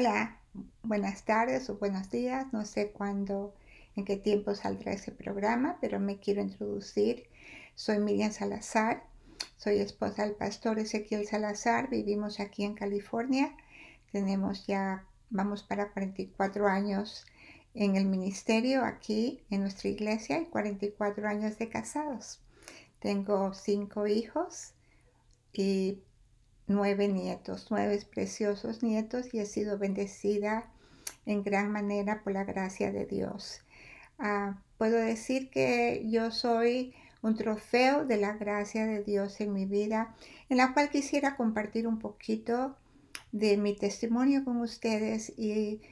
Hola, buenas tardes o buenos días. No sé cuándo, en qué tiempo saldrá ese programa, pero me quiero introducir. Soy Miriam Salazar, soy esposa del pastor Ezequiel Salazar. Vivimos aquí en California. Tenemos ya, vamos para 44 años en el ministerio aquí en nuestra iglesia y 44 años de casados. Tengo cinco hijos y nueve nietos, nueve preciosos nietos y he sido bendecida en gran manera por la gracia de Dios. Ah, puedo decir que yo soy un trofeo de la gracia de Dios en mi vida, en la cual quisiera compartir un poquito de mi testimonio con ustedes y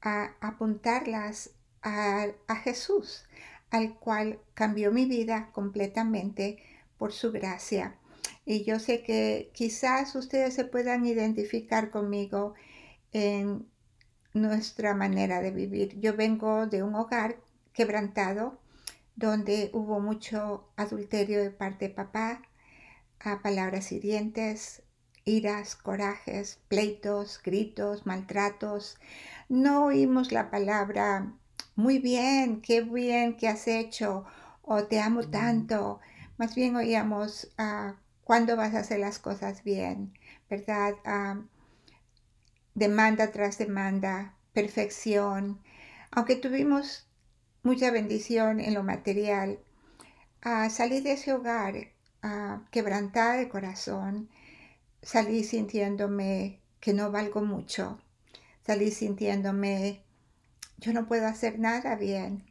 apuntarlas a, a Jesús, al cual cambió mi vida completamente por su gracia. Y yo sé que quizás ustedes se puedan identificar conmigo en nuestra manera de vivir. Yo vengo de un hogar quebrantado donde hubo mucho adulterio de parte de papá, a palabras hirientes, iras, corajes, pleitos, gritos, maltratos. No oímos la palabra muy bien, qué bien que has hecho o te amo tanto. Más bien oíamos uh, cuándo vas a hacer las cosas bien, ¿verdad? demanda tras demanda, perfección. Aunque tuvimos mucha bendición en lo material, salí de ese hogar quebrantada de corazón, salí sintiéndome que no valgo mucho, salí sintiéndome, yo no puedo hacer nada bien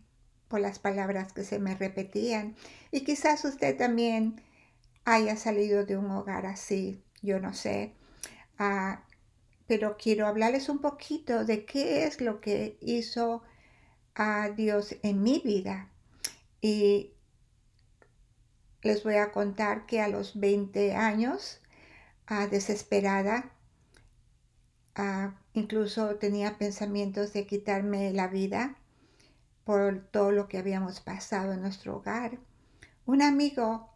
por las palabras que se me repetían. Y quizás usted también haya salido de un hogar así, yo no sé. Ah, pero quiero hablarles un poquito de qué es lo que hizo a Dios en mi vida. Y les voy a contar que a los 20 años, ah, desesperada, ah, incluso tenía pensamientos de quitarme la vida por todo lo que habíamos pasado en nuestro hogar. Un amigo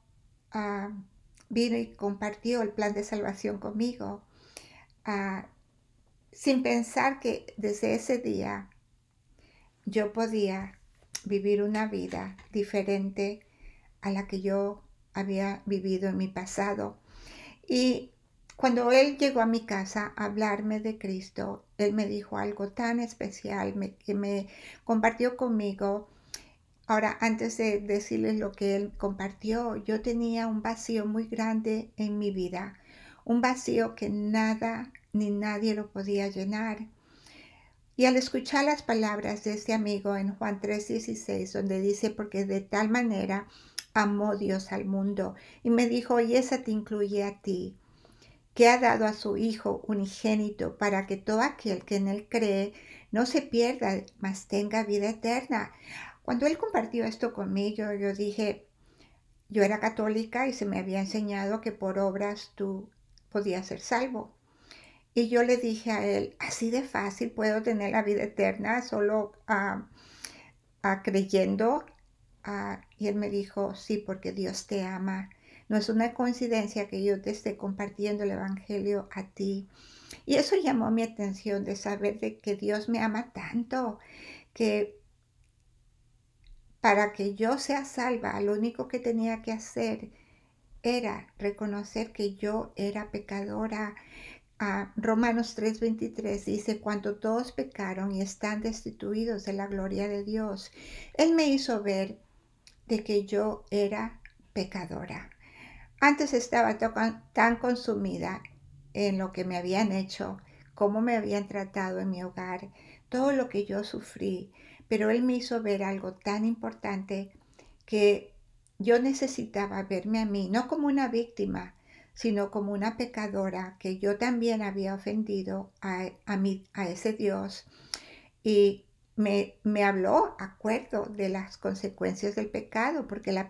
Ah, vino y compartió el plan de salvación conmigo, ah, sin pensar que desde ese día yo podía vivir una vida diferente a la que yo había vivido en mi pasado. Y cuando él llegó a mi casa a hablarme de Cristo, él me dijo algo tan especial que me compartió conmigo Ahora, antes de decirles lo que él compartió, yo tenía un vacío muy grande en mi vida, un vacío que nada ni nadie lo podía llenar. Y al escuchar las palabras de este amigo en Juan 3:16, donde dice, porque de tal manera amó Dios al mundo, y me dijo, y esa te incluye a ti, que ha dado a su Hijo unigénito para que todo aquel que en él cree no se pierda, mas tenga vida eterna. Cuando él compartió esto conmigo, yo dije, yo era católica y se me había enseñado que por obras tú podías ser salvo. Y yo le dije a él, así de fácil puedo tener la vida eterna solo ah, ah, creyendo. Ah, y él me dijo, sí, porque Dios te ama. No es una coincidencia que yo te esté compartiendo el Evangelio a ti. Y eso llamó mi atención de saber de que Dios me ama tanto, que para que yo sea salva, lo único que tenía que hacer era reconocer que yo era pecadora. Ah, Romanos 3:23 dice, cuando todos pecaron y están destituidos de la gloria de Dios, Él me hizo ver de que yo era pecadora. Antes estaba tan consumida en lo que me habían hecho, cómo me habían tratado en mi hogar, todo lo que yo sufrí, pero él me hizo ver algo tan importante que yo necesitaba verme a mí, no como una víctima, sino como una pecadora, que yo también había ofendido a, a, ese Dios. Y me, me, habló, acuerdo, de las consecuencias del pecado, porque la,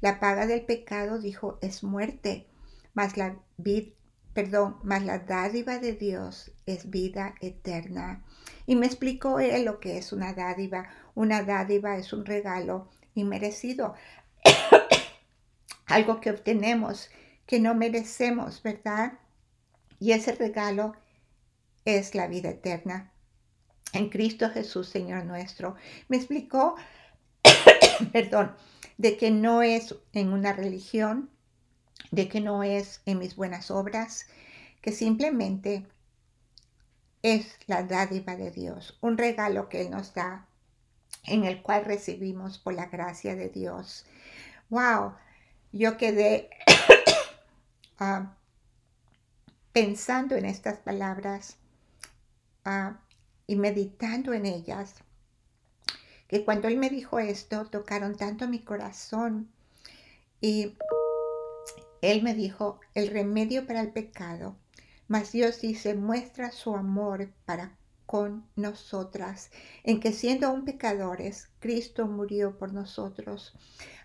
la paga del pecado, dijo, es muerte, más la, perdón, más la dádiva de Dios es vida eterna. Y me explicó él lo que es una dádiva. Una dádiva es un regalo inmerecido, algo que obtenemos que no merecemos, ¿verdad? Y ese regalo es la vida eterna en Cristo Jesús, Señor nuestro. Me explicó, perdón, de que no es en una religión, de que no es en mis buenas obras, que simplemente es la dádiva de Dios, un regalo que Él nos da, en el cual recibimos por la gracia de Dios. ¡Wow! Yo quedé ah, pensando en estas palabras ah, y meditando en ellas, que cuando Él me dijo esto, tocaron tanto mi corazón. Y Él me dijo, el remedio para el pecado mas Dios dice, muestra su amor para con nosotras, en que siendo aún pecadores, Cristo murió por nosotros.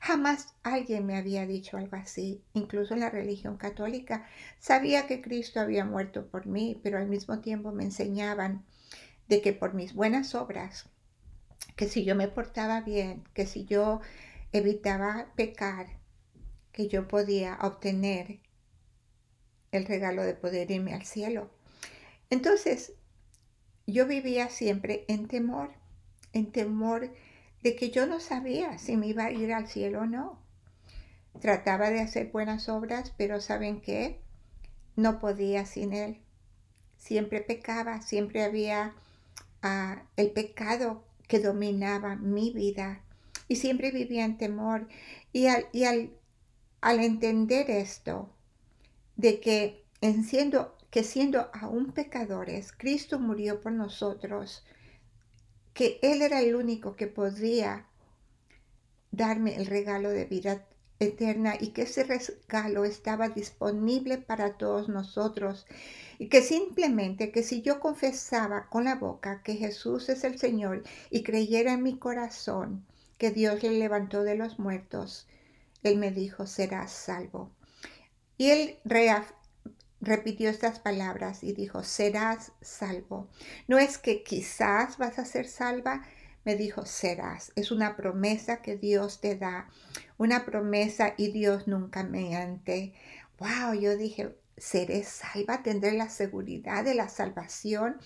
Jamás alguien me había dicho algo así, incluso en la religión católica. Sabía que Cristo había muerto por mí, pero al mismo tiempo me enseñaban de que por mis buenas obras, que si yo me portaba bien, que si yo evitaba pecar, que yo podía obtener el regalo de poder irme al cielo. Entonces, yo vivía siempre en temor, en temor de que yo no sabía si me iba a ir al cielo o no. Trataba de hacer buenas obras, pero ¿saben qué? No podía sin Él. Siempre pecaba, siempre había ah, el pecado que dominaba mi vida y siempre vivía en temor. Y al, entender esto, de que, en siendo, que siendo aún pecadores, Cristo murió por nosotros, que Él era el único que podía darme el regalo de vida eterna y que ese regalo estaba disponible para todos nosotros y que simplemente que si yo confesaba con la boca que Jesús es el Señor y creyera en mi corazón que Dios le levantó de los muertos, Él me dijo, serás salvo. Y él repitió estas palabras y dijo, serás salvo. No es que quizás vas a ser salva, me dijo, serás. Es una promesa que Dios te da, una promesa y Dios nunca me ante. Wow, yo dije, seré salva, tendré la seguridad de la salvación.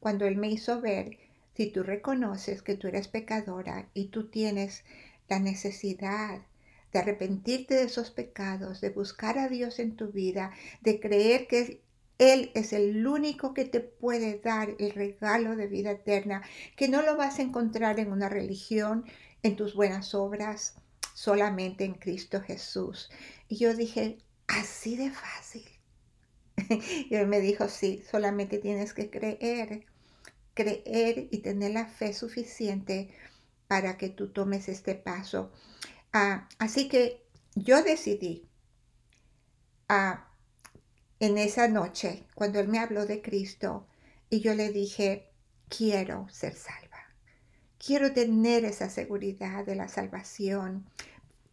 Cuando Él me hizo ver, si tú reconoces que tú eres pecadora y tú tienes la necesidad de arrepentirte de esos pecados, de buscar a Dios en tu vida, de creer que Él es el único que te puede dar el regalo de vida eterna, que no lo vas a encontrar en una religión, en tus buenas obras, solamente en Cristo Jesús. Y yo dije, así de fácil. y él me dijo, sí, solamente tienes que creer, creer y tener la fe suficiente para que tú tomes este paso. Ah, así que yo decidí ah, en esa noche, cuando él me habló de Cristo, y yo le dije, quiero ser salva, quiero tener esa seguridad de la salvación.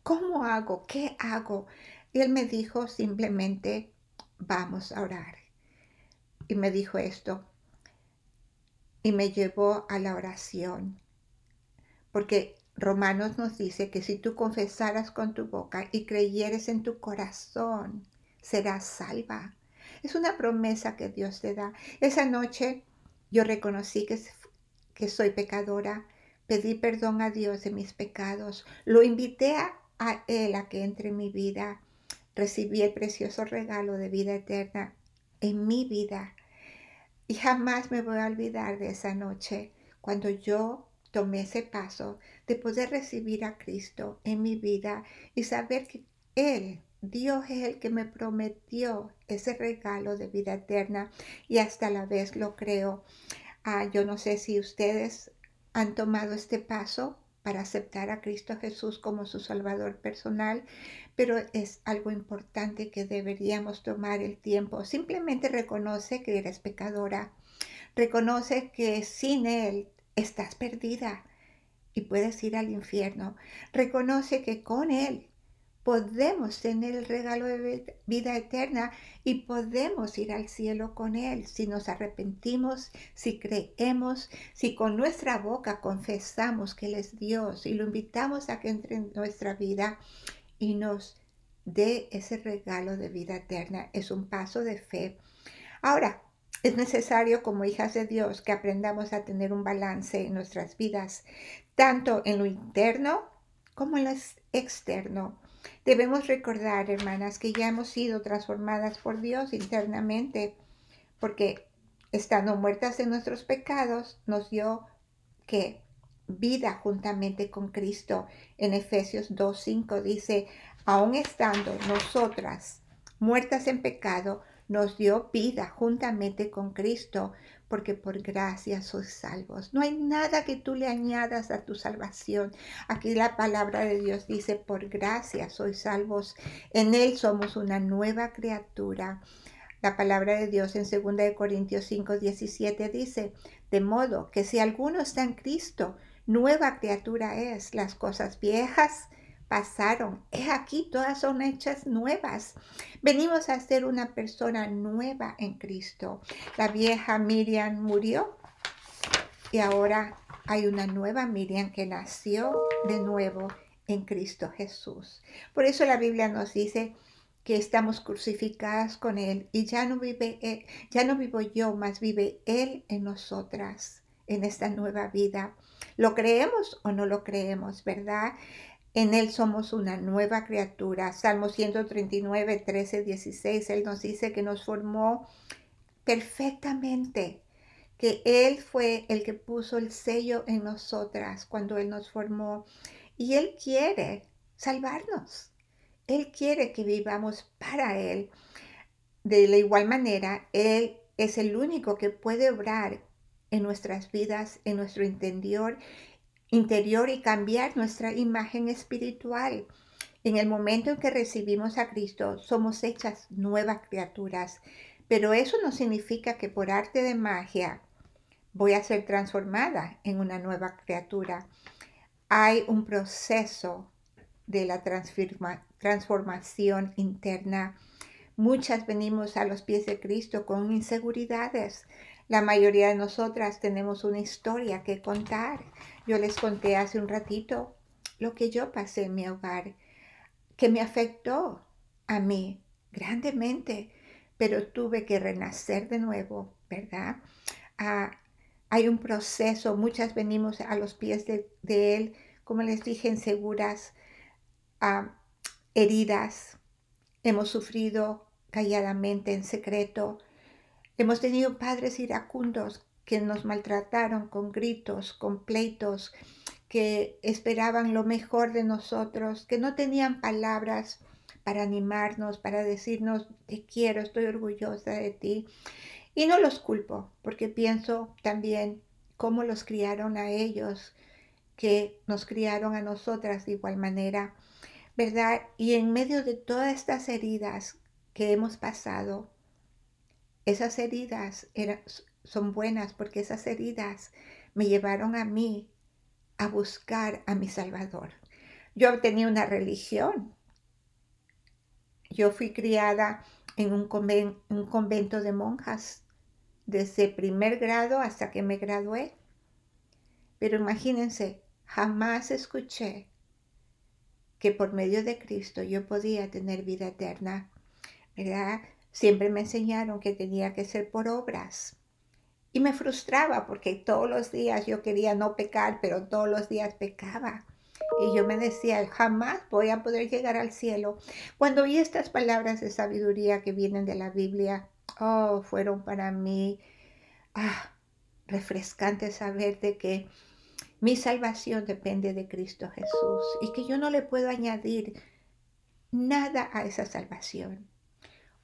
¿Cómo hago? ¿Qué hago? Y él me dijo simplemente, vamos a orar. Y me dijo esto. Y me llevó a la oración. Porque Romanos nos dice que si tú confesaras con tu boca y creyeres en tu corazón, serás salva. Es una promesa que Dios te da. Esa noche yo reconocí que, que soy pecadora, pedí perdón a Dios de mis pecados, lo invité a, a Él a que entre en mi vida, recibí el precioso regalo de vida eterna en mi vida. Y jamás me voy a olvidar de esa noche cuando yo tomé ese paso de poder recibir a Cristo en mi vida y saber que Él, Dios es el que me prometió ese regalo de vida eterna y hasta la vez lo creo. Ah, yo no sé si ustedes han tomado este paso para aceptar a Cristo Jesús como su Salvador personal, pero es algo importante que deberíamos tomar el tiempo. Simplemente reconoce que eres pecadora, reconoce que sin Él estás perdida y puedes ir al infierno. Reconoce que con Él podemos tener el regalo de vida eterna y podemos ir al cielo con Él si nos arrepentimos, si creemos, si con nuestra boca confesamos que Él es Dios y lo invitamos a que entre en nuestra vida y nos dé ese regalo de vida eterna. Es un paso de fe. Ahora, Es necesario como hijas de Dios que aprendamos a tener un balance en nuestras vidas, tanto en lo interno como en lo externo. Debemos recordar, hermanas, que ya hemos sido transformadas por Dios internamente, porque estando muertas en nuestros pecados, nos dio que vida juntamente con Cristo. En Efesios 2.5 dice, aun estando nosotras muertas en pecado, nos dio vida juntamente con Cristo, porque por gracia sois salvos. No hay nada que tú le añadas a tu salvación. Aquí la palabra de Dios dice, por gracia sois salvos. En Él somos una nueva criatura. La palabra de Dios en 2 Corintios 5, 17 dice, de modo que si alguno está en Cristo, nueva criatura es. Las cosas viejas pasaron. Es aquí, todas son hechas nuevas. Venimos a ser una persona nueva en Cristo. La vieja Miriam murió y ahora hay una nueva Miriam que nació de nuevo en Cristo Jesús. Por eso la Biblia nos dice que estamos crucificadas con Él y ya no vive él, ya no vivo yo, más vive Él en nosotras, en esta nueva vida. ¿Lo creemos o no lo creemos, verdad? En Él somos una nueva criatura. Salmo 139, 13, 16, Él nos dice que nos formó perfectamente, que Él fue el que puso el sello en nosotras cuando Él nos formó. Y Él quiere salvarnos. Él quiere que vivamos para Él. De la igual manera, Él es el único que puede obrar en nuestras vidas, en nuestro interior interior y cambiar nuestra imagen espiritual. En el momento en que recibimos a Cristo, somos hechas nuevas criaturas, pero eso no significa que por arte de magia voy a ser transformada en una nueva criatura. Hay un proceso de la transformación interna. Muchas venimos a los pies de Cristo con inseguridades, la mayoría de nosotras tenemos una historia que contar. Yo les conté hace un ratito lo que yo pasé en mi hogar, que me afectó a mí grandemente, pero tuve que renacer de nuevo, ¿verdad? Ah, hay un proceso, muchas venimos a los pies de, Él, como les dije, inseguras, ah, heridas, hemos sufrido calladamente, en secreto, Hemos tenido padres iracundos que nos maltrataron con gritos, con pleitos, que esperaban lo mejor de nosotros, que no tenían palabras para animarnos, para decirnos, te quiero, estoy orgullosa de ti. Y no los culpo, porque pienso también cómo los criaron a ellos, que nos criaron a nosotras de igual manera, ¿verdad? Y en medio de todas estas heridas que hemos pasado, esas heridas son buenas porque esas heridas me llevaron a mí a buscar a mi Salvador. Yo tenía una religión. Yo fui criada en un, un convento de monjas desde primer grado hasta que me gradué. Pero imagínense, jamás escuché que por medio de Cristo yo podía tener vida eterna, ¿verdad? Siempre me enseñaron que tenía que ser por obras. Y me frustraba porque todos los días yo quería no pecar, pero todos los días pecaba. Y yo me decía, jamás voy a poder llegar al cielo. Cuando oí estas palabras de sabiduría que vienen de la Biblia, oh, fueron para mí ah, refrescante saber de que mi salvación depende de Cristo Jesús y que yo no le puedo añadir nada a esa salvación.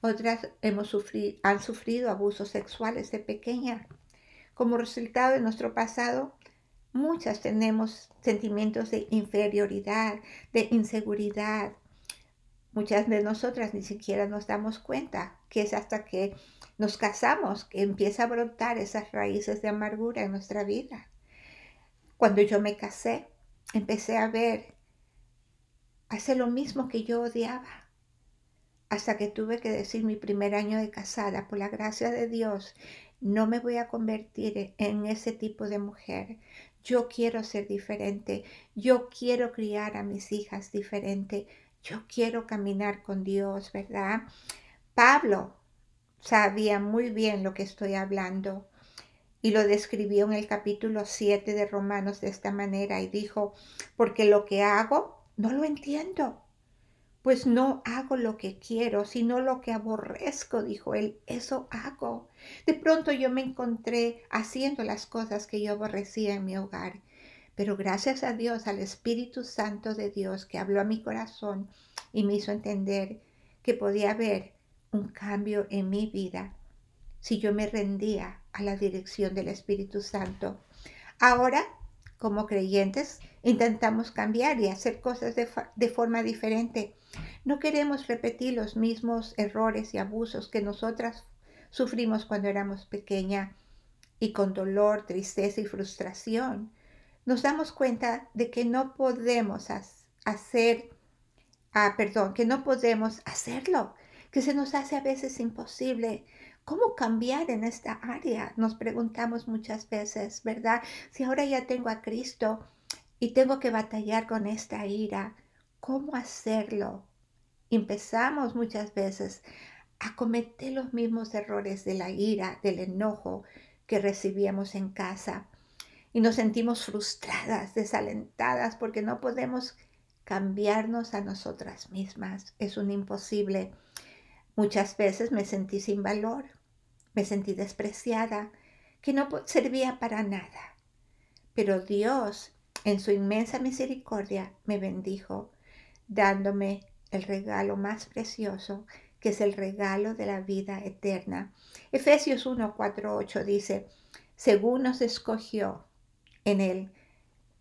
Otras hemos sufrido, han sufrido abusos sexuales de pequeña. Como resultado de nuestro pasado, muchas tenemos sentimientos de inferioridad, de inseguridad. Muchas de nosotras ni siquiera nos damos cuenta que es hasta que nos casamos que empieza a brotar esas raíces de amargura en nuestra vida. Cuando yo me casé, empecé a ver, hacer lo mismo que yo odiaba hasta que tuve que decir mi primer año de casada, por la gracia de Dios, no me voy a convertir en ese tipo de mujer. Yo quiero ser diferente. Yo quiero criar a mis hijas diferente. Yo quiero caminar con Dios, ¿verdad? Pablo, sabía muy bien lo que estoy hablando y lo describió en el capítulo 7 de Romanos de esta manera y dijo, porque lo que hago no lo entiendo, pues no hago lo que quiero, sino lo que aborrezco, dijo él, eso hago. De pronto yo me encontré haciendo las cosas que yo aborrecía en mi hogar, pero gracias a Dios, al Espíritu Santo de Dios que habló a mi corazón y me hizo entender que podía haber un cambio en mi vida si yo me rendía a la dirección del Espíritu Santo. Ahora, como creyentes, intentamos cambiar y hacer cosas de, forma diferente. No queremos repetir los mismos errores y abusos que nosotras sufrimos cuando éramos pequeña y con dolor, tristeza y frustración. Nos damos cuenta de que no podemos hacer, ah, perdón, que no podemos hacerlo, que se nos hace a veces imposible. ¿Cómo cambiar en esta área? Nos preguntamos muchas veces, ¿verdad? Si ahora ya tengo a Cristo y tengo que batallar con esta ira, ¿cómo hacerlo? Empezamos muchas veces a cometer los mismos errores de la ira, del enojo que recibíamos en casa. Y nos sentimos frustradas, desalentadas, porque no podemos cambiarnos a nosotras mismas. Es un imposible. Muchas veces me sentí sin valor, me sentí despreciada, que no servía para nada. Pero Dios, en su inmensa misericordia, me bendijo, dándome el regalo más precioso, que es el regalo de la vida eterna. Efesios 1, 4, 8 dice, según nos escogió en Él,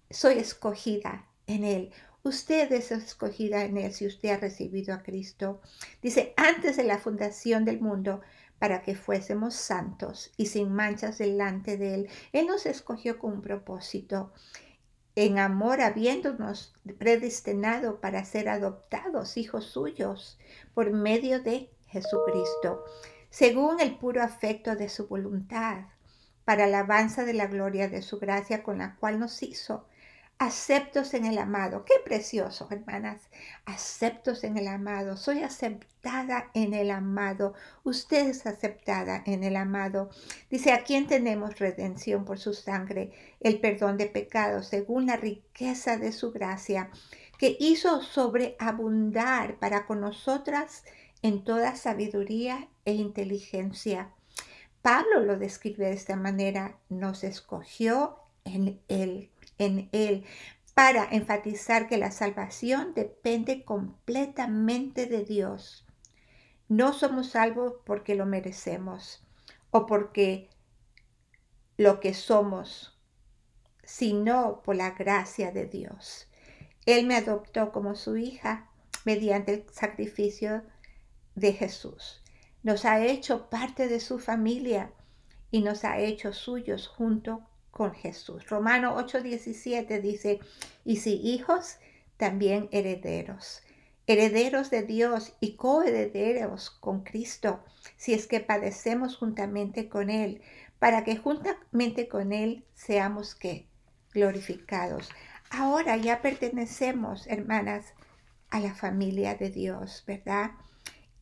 soy escogida en Él. Usted es escogida en Él si usted ha recibido a Cristo. Dice, antes de la fundación del mundo, para que fuésemos santos y sin manchas delante de Él. Él nos escogió con un propósito, en amor habiéndonos predestinado para ser adoptados hijos suyos por medio de Jesucristo, según el puro afecto de su voluntad, para alabanza de la gloria de su gracia con la cual nos hizo aceptos en el amado. Qué precioso, hermanas. Aceptos en el amado. Soy aceptada en el amado. Usted es aceptada en el amado. Dice, ¿a quién tenemos redención por su sangre? El perdón de pecados según la riqueza de su gracia, que hizo sobreabundar para con nosotras en toda sabiduría e inteligencia. Pablo lo describe de esta manera. Nos escogió en él en Él para enfatizar que la salvación depende completamente de Dios. No somos salvos porque lo merecemos o porque lo que somos, sino por la gracia de Dios. Él me adoptó como su hija mediante el sacrificio de Jesús. Nos ha hecho parte de su familia y nos ha hecho suyos junto Jesús. Romano 8:17 dice, y si hijos, también herederos, herederos de Dios y coherederos con Cristo, si es que padecemos juntamente con Él, para que juntamente con Él seamos que glorificados. Ahora ya pertenecemos, hermanas, a la familia de Dios, ¿verdad?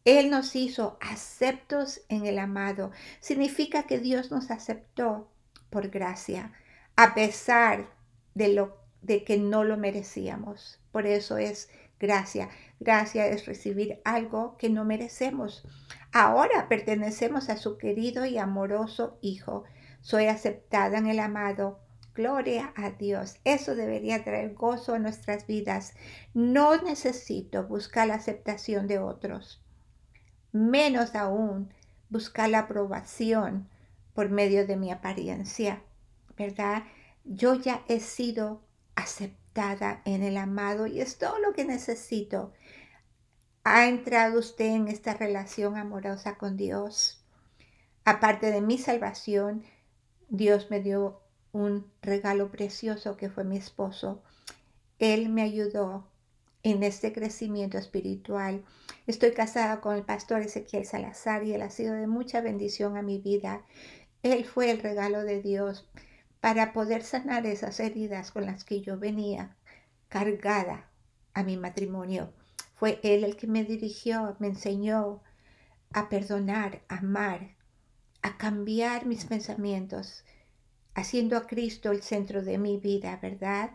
Él nos hizo aceptos en el amado. Significa que Dios nos aceptó por gracia, a pesar de, lo, de que no lo merecíamos. Por eso es gracia. Gracia es recibir algo que no merecemos. Ahora pertenecemos a su querido y amoroso Hijo. Soy aceptada en el amado. Gloria a Dios. Eso debería traer gozo a nuestras vidas. No necesito buscar la aceptación de otros. Menos aún buscar la aprobación por medio de mi apariencia, ¿verdad? Yo ya he sido aceptada en el amado y es todo lo que necesito. ¿Ha entrado usted en esta relación amorosa con Dios? Aparte de mi salvación, Dios me dio un regalo precioso que fue mi esposo. Él me ayudó en este crecimiento espiritual. Estoy casada con el pastor Ezequiel Salazar y él ha sido de mucha bendición a mi vida. Él fue el regalo de Dios para poder sanar esas heridas con las que yo venía cargada a mi matrimonio. Fue Él el que me dirigió, me enseñó a perdonar, a amar, a cambiar mis pensamientos, haciendo a Cristo el centro de mi vida, ¿verdad?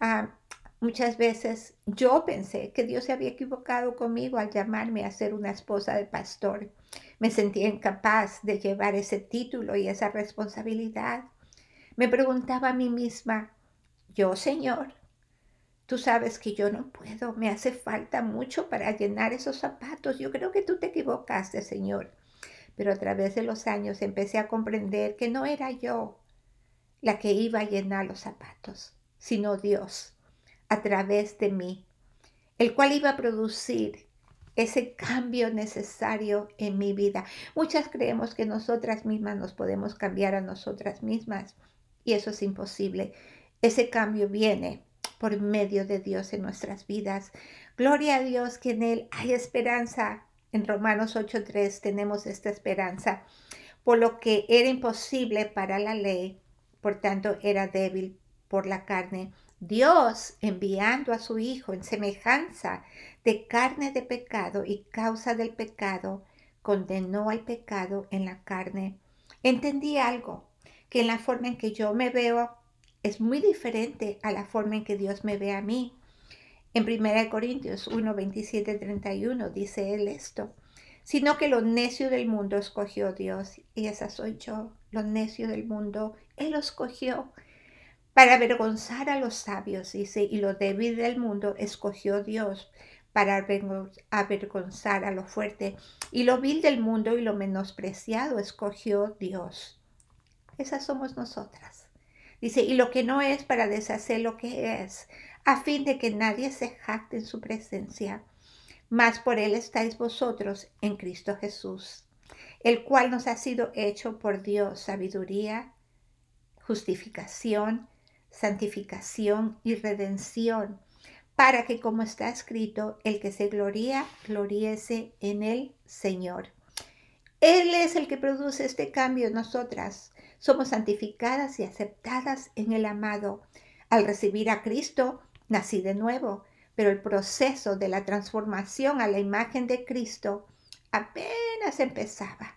Ah, muchas veces yo pensé que Dios se había equivocado conmigo al llamarme a ser una esposa de pastor. Me sentía incapaz de llevar ese título y esa responsabilidad. Me preguntaba a mí misma, yo, Señor, tú sabes que yo no puedo, me hace falta mucho para llenar esos zapatos. Yo creo que tú te equivocaste, Señor. Pero a través de los años empecé a comprender que no era yo la que iba a llenar los zapatos, sino Dios, a través de mí, el cual iba a producir ese cambio necesario en mi vida. Muchas creemos que nosotras mismas nos podemos cambiar a nosotras mismas y eso es imposible. Ese cambio viene por medio de Dios en nuestras vidas. Gloria a Dios que en Él hay esperanza. En Romanos 8.3 tenemos esta esperanza. Por lo que era imposible para la ley, por tanto era débil por la carne. Dios, enviando a su Hijo en semejanza de carne de pecado y causa del pecado, condenó al pecado en la carne. Entendí algo, que en la forma en que yo me veo es muy diferente a la forma en que Dios me ve a mí. En 1 Corintios 1, 27, 31 dice él esto, sino que lo necio del mundo escogió Dios, y esa soy yo, lo necio del mundo, Él lo escogió para avergonzar a los sabios, dice, y lo débil del mundo escogió Dios para avergonzar a lo fuerte, y lo vil del mundo y lo menospreciado escogió Dios. Esas somos nosotras. Dice, y lo que no es para deshacer lo que es, a fin de que nadie se jacte en su presencia. Mas por él estáis vosotros en Cristo Jesús, el cual nos ha sido hecho por Dios sabiduría, justificación, santificación y redención, para que, como está escrito, el que se gloría, gloriese en el Señor. Él es el que produce este cambio en nosotras. Somos santificadas y aceptadas en el amado. Al recibir a Cristo, nací de nuevo, pero el proceso de la transformación a la imagen de Cristo apenas empezaba.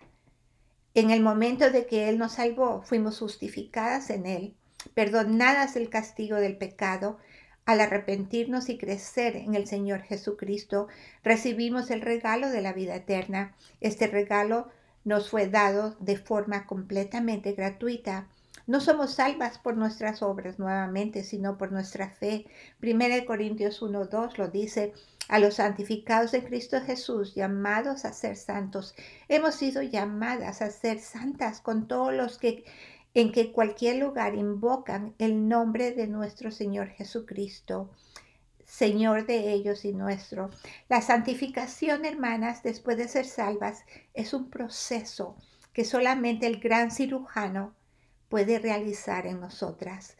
En el momento de que Él nos salvó, fuimos justificadas en Él perdonadas el castigo del pecado, al arrepentirnos y crecer en el Señor Jesucristo, recibimos el regalo de la vida eterna. Este regalo nos fue dado de forma completamente gratuita. No somos salvas por nuestras obras nuevamente, sino por nuestra fe. 1 Corintios 1.2 lo dice, a los santificados de Cristo Jesús, llamados a ser santos. Hemos sido llamadas a ser santas con todos los que en que cualquier lugar invocan el nombre de nuestro Señor Jesucristo, Señor de ellos y nuestro. La santificación, hermanas, después de ser salvas, es un proceso que solamente el gran cirujano puede realizar en nosotras.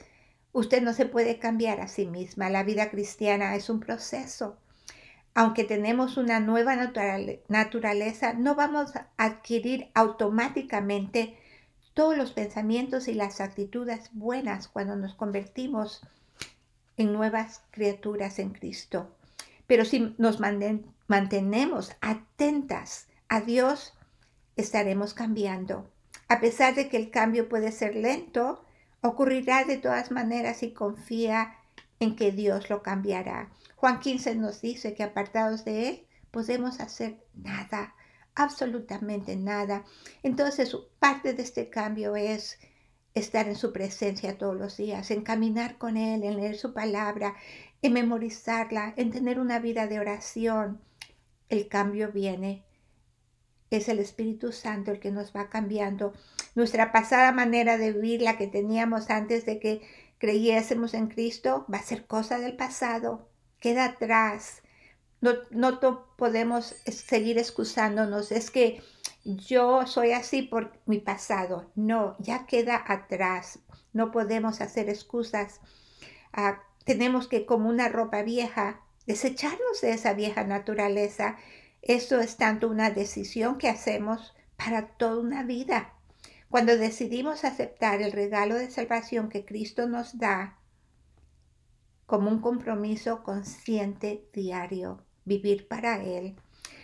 Usted no se puede cambiar a sí misma. La vida cristiana es un proceso. Aunque tenemos una nueva naturaleza, no vamos a adquirir automáticamente todos los pensamientos y las actitudes buenas cuando nos convertimos en nuevas criaturas en Cristo. Pero si nos mantenemos atentas a Dios, estaremos cambiando. A pesar de que el cambio puede ser lento, ocurrirá de todas maneras y confía en que Dios lo cambiará. Juan 15 nos dice que apartados de Él podemos hacer nada absolutamente nada. Entonces, parte de este cambio es estar en su presencia todos los días, en caminar con Él, en leer su palabra, en memorizarla, en tener una vida de oración. El cambio viene. Es el Espíritu Santo el que nos va cambiando. Nuestra pasada manera de vivir, la que teníamos antes de que creyésemos en Cristo, va a ser cosa del pasado. Queda atrás. No, no podemos seguir excusándonos. Es que yo soy así por mi pasado. No, ya queda atrás. No podemos hacer excusas. Ah, tenemos que, como una ropa vieja, desecharnos de esa vieja naturaleza. Eso es tanto una decisión que hacemos para toda una vida. Cuando decidimos aceptar el regalo de salvación que Cristo nos da como un compromiso consciente diario, vivir para Él.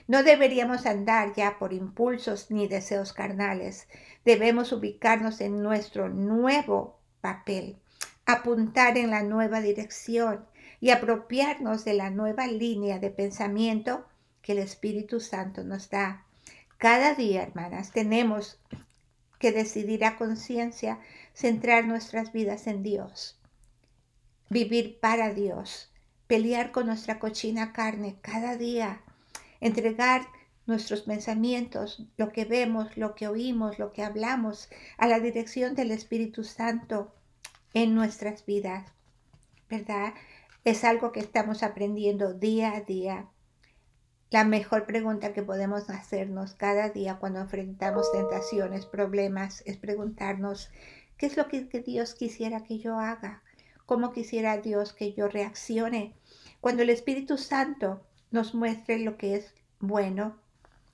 No deberíamos andar ya por impulsos ni deseos carnales. Debemos ubicarnos en nuestro nuevo papel, apuntar en la nueva dirección y apropiarnos de la nueva línea de pensamiento que el Espíritu Santo nos da. Cada día, hermanas, tenemos que decidir a conciencia centrar nuestras vidas en Dios, vivir para Dios, pelear con nuestra cochina carne cada día, entregar nuestros pensamientos, lo que vemos, lo que oímos, lo que hablamos, a la dirección del Espíritu Santo en nuestras vidas, ¿verdad? Es algo que estamos aprendiendo día a día. La mejor pregunta que podemos hacernos cada día cuando enfrentamos tentaciones, problemas, es preguntarnos, ¿qué es lo que, Dios quisiera que yo haga? ¿Cómo quisiera Dios que yo reaccione? Cuando el Espíritu Santo nos muestre lo que es bueno,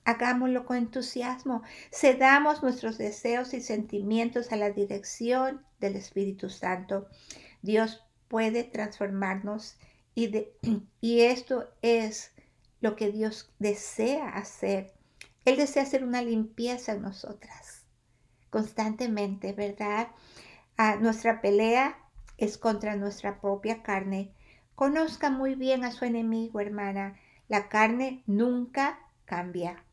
hagámoslo con entusiasmo, cedamos nuestros deseos y sentimientos a la dirección del Espíritu Santo. Dios puede transformarnos y, y esto es lo que Dios desea hacer. Él desea hacer una limpieza en nosotras constantemente, ¿verdad? Ah, nuestra pelea es contra nuestra propia carne. Conozca muy bien a su enemigo, hermana. La carne nunca cambia,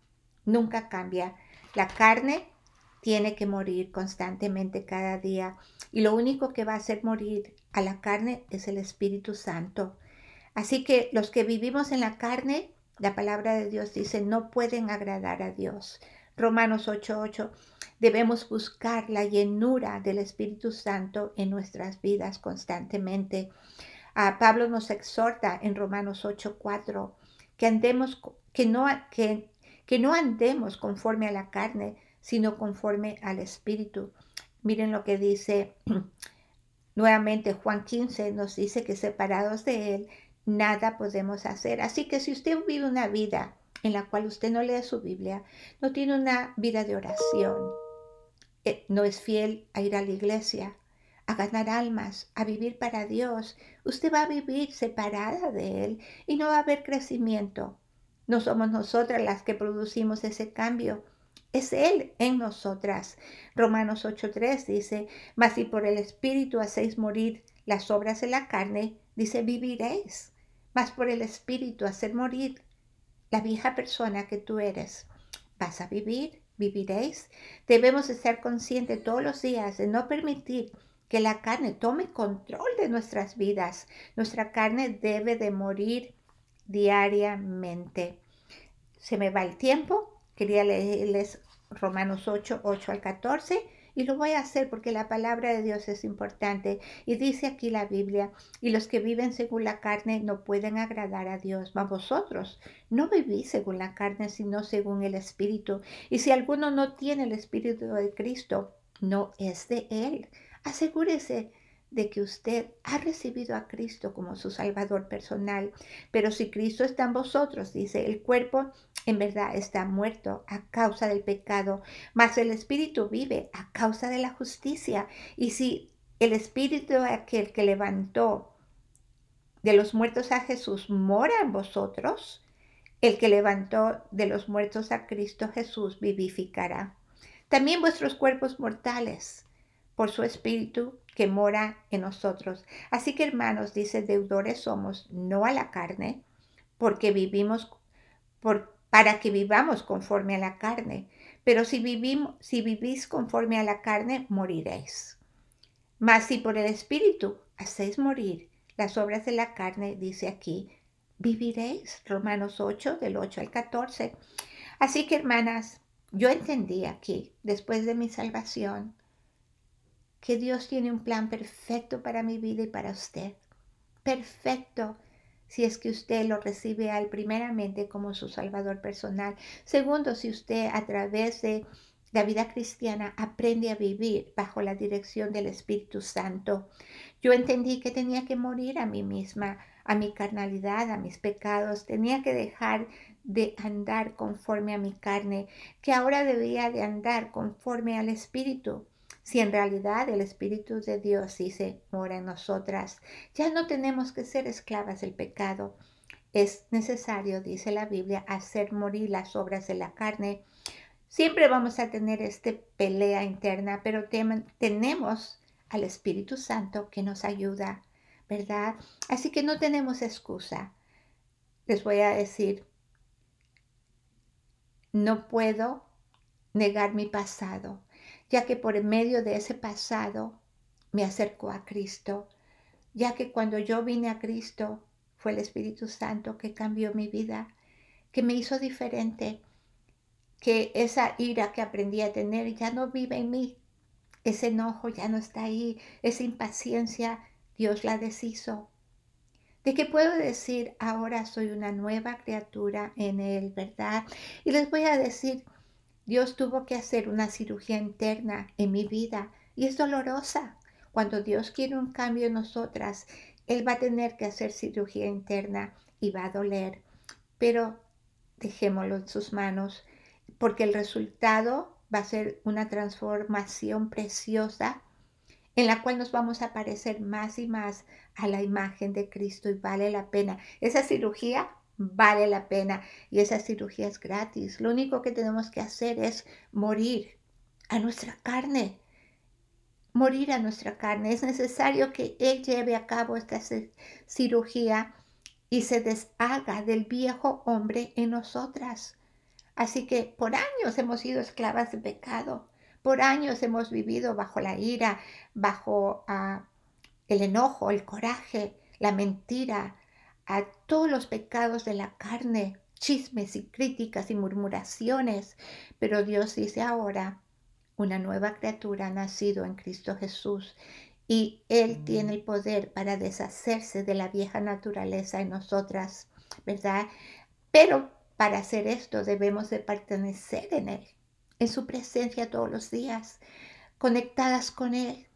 nunca cambia. La carne tiene que morir constantemente cada día y lo único que va a hacer morir a la carne es el Espíritu Santo. Así que los que vivimos en la carne la palabra de Dios dice, no pueden agradar a Dios. Romanos 8:8, debemos buscar la llenura del Espíritu Santo en nuestras vidas constantemente. A Pablo nos exhorta en Romanos 8:4 que andemos, que no, que, que no andemos conforme a la carne, sino conforme al Espíritu. Miren lo que dice nuevamente Juan 15, nos dice que separados de Él nada podemos hacer. Así que si usted vive una vida en la cual usted no lee su Biblia, no tiene una vida de oración, eh, no es fiel a ir a la iglesia, a ganar almas, a vivir para Dios, usted va a vivir separada de Él y no va a haber crecimiento. No somos nosotras las que producimos ese cambio. Es Él en nosotras. Romanos 8.3 dice, mas si por el Espíritu hacéis morir las obras de la carne, dice, viviréis vas por el Espíritu hacer morir la vieja persona que tú eres. Vas a vivir, viviréis. Debemos estar conscientes todos los días de no permitir que la carne tome control de nuestras vidas. Nuestra carne debe de morir diariamente. Se me va el tiempo. Quería leerles Romanos 8, 8 al 14 y lo voy a hacer porque la palabra de Dios es importante. Y dice aquí la Biblia, y los que viven según la carne no pueden agradar a Dios. Mas vosotros no vivís según la carne, sino según el Espíritu. Y si alguno no tiene el Espíritu de Cristo, no es de Él. Asegúrese de que usted ha recibido a Cristo como su Salvador personal. Pero si Cristo está en vosotros, dice, el cuerpo en verdad está muerto a causa del pecado, mas el Espíritu vive a causa de la justicia. Y si el Espíritu aquel que levantó de los muertos a Jesús mora en vosotros, el que levantó de los muertos a Cristo Jesús vivificará. También vuestros cuerpos mortales, por su Espíritu que mora en nosotros. Así que hermanos, dice, deudores somos, no a la carne, porque vivimos por, para que vivamos conforme a la carne. Pero si, vivís conforme a la carne, moriréis. Mas si por el Espíritu hacéis morir las obras de la carne, dice aquí, viviréis. Romanos 8, del 8 al 14. Así que hermanas, yo entendí aquí, después de mi salvación, que Dios tiene un plan perfecto para mi vida y para usted. Perfecto si es que usted lo recibe a él primeramente como su Salvador personal. Segundo, si usted a través de la vida cristiana aprende a vivir bajo la dirección del Espíritu Santo. Yo entendí que tenía que morir a mí misma, a mi carnalidad, a mis pecados, tenía que dejar de andar conforme a mi carne, que ahora debía de andar conforme al Espíritu. Si en realidad el Espíritu de Dios dice, mora en nosotras, ya no tenemos que ser esclavas del pecado. es necesario, dice la Biblia, hacer morir las obras de la carne. Siempre vamos a tener esta pelea interna, pero tenemos al Espíritu Santo que nos ayuda, ¿verdad? Así que no tenemos excusa. Les voy a decir, no puedo negar mi pasado, ya que por medio de ese pasado me acerco a Cristo, ya que cuando yo vine a Cristo fue el Espíritu Santo que cambió mi vida, que me hizo diferente, que esa ira que aprendí a tener ya no vive en mí, ese enojo ya no está ahí, esa impaciencia Dios la deshizo. De que puedo decir, ahora soy una nueva criatura en Él, ¿verdad? Y les voy a decir, Dios tuvo que hacer una cirugía interna en mi vida y es dolorosa. Cuando Dios quiere un cambio en nosotras, Él va a tener que hacer cirugía interna y va a doler. Pero dejémoslo en sus manos, porque el resultado va a ser una transformación preciosa en la cual nos vamos a parecer más y más a la imagen de Cristo y vale la pena. Esa cirugía vale la pena y esa cirugía es gratis. Lo único que tenemos que hacer es morir a nuestra carne. Morir a nuestra carne. Es necesario que Él lleve a cabo esta cirugía y se deshaga del viejo hombre en nosotras. Así que por años hemos sido esclavas de pecado. Por años hemos vivido bajo la ira, bajo ah, el enojo, el coraje, la mentira, a todos los pecados de la carne, chismes y críticas y murmuraciones. Pero Dios dice ahora, una nueva criatura ha nacido en Cristo Jesús y Él tiene el poder para deshacerse de la vieja naturaleza en nosotras, ¿verdad? Pero para hacer esto debemos de pertenecer en Él, en su presencia todos los días, conectadas con Él,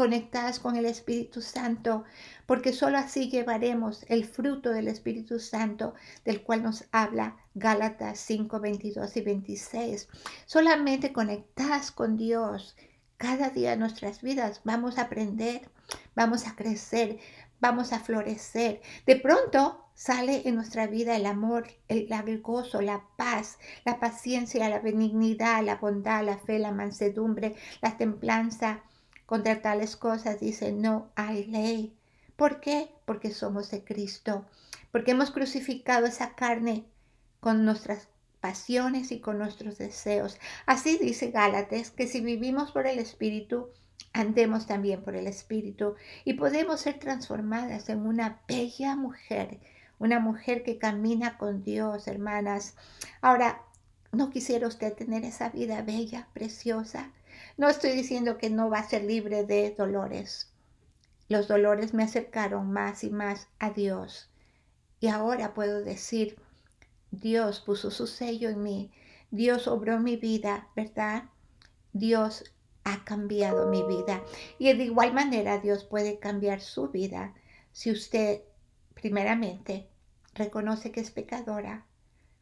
conectadas con el Espíritu Santo, porque sólo así llevaremos el fruto del Espíritu Santo del cual nos habla Gálatas 5, 22 y 26. Solamente conectadas con Dios cada día de nuestras vidas vamos a aprender, vamos a crecer, vamos a florecer. De pronto sale en nuestra vida el amor, el, gozo, la paz, la paciencia, la benignidad, la bondad, la fe, la mansedumbre, la templanza. Contra tales cosas dice, no hay ley. ¿Por qué? Porque somos de Cristo, porque hemos crucificado esa carne con nuestras pasiones y con nuestros deseos. Así dice Gálatas, que si vivimos por el Espíritu, andemos también por el Espíritu y podemos ser transformadas en una bella mujer, una mujer que camina con Dios, hermanas. Ahora, ¿no quisiera usted tener esa vida bella, preciosa? No estoy diciendo que no va a ser libre de dolores. Los dolores me acercaron más y más a Dios. Y ahora puedo decir, Dios puso su sello en mí. Dios obró mi vida, ¿verdad? Dios ha cambiado mi vida. Y de igual manera Dios puede cambiar su vida si usted, primeramente, reconoce que es pecadora,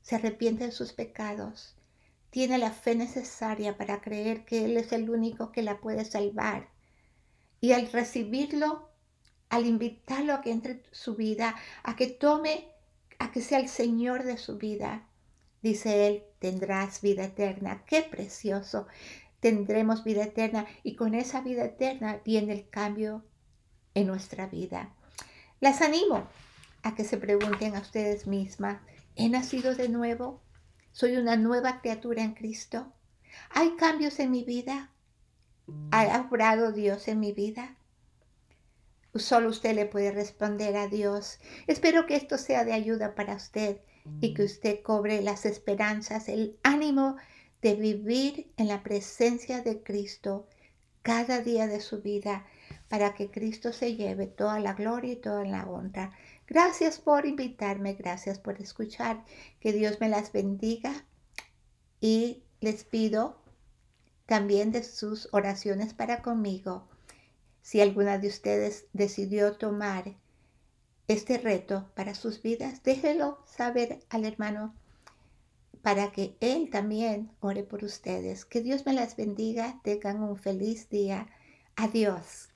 se arrepiente de sus pecados, tiene la fe necesaria para creer que Él es el único que la puede salvar. Y al recibirlo, al invitarlo a que entre en su vida, a que tome, a que sea el Señor de su vida, dice Él, tendrás vida eterna. Qué precioso tendremos vida eterna y con esa vida eterna viene el cambio en nuestra vida. Las animo a que se pregunten a ustedes mismas, ¿he nacido de nuevo? ¿Soy una nueva criatura en Cristo? ¿Hay cambios en mi vida? ¿Ha obrado Dios en mi vida? Solo usted le puede responder a Dios. Espero que esto sea de ayuda para usted y que usted cobre las esperanzas, el ánimo de vivir en la presencia de Cristo cada día de su vida para que Cristo se lleve toda la gloria y toda la honra. Gracias por invitarme, gracias por escuchar. Que Dios me las bendiga y les pido también de sus oraciones para conmigo. Si alguna de ustedes decidió tomar este reto para sus vidas, déjelo saber al hermano para que Él también ore por ustedes. Que Dios me las bendiga, tengan un feliz día. Adiós.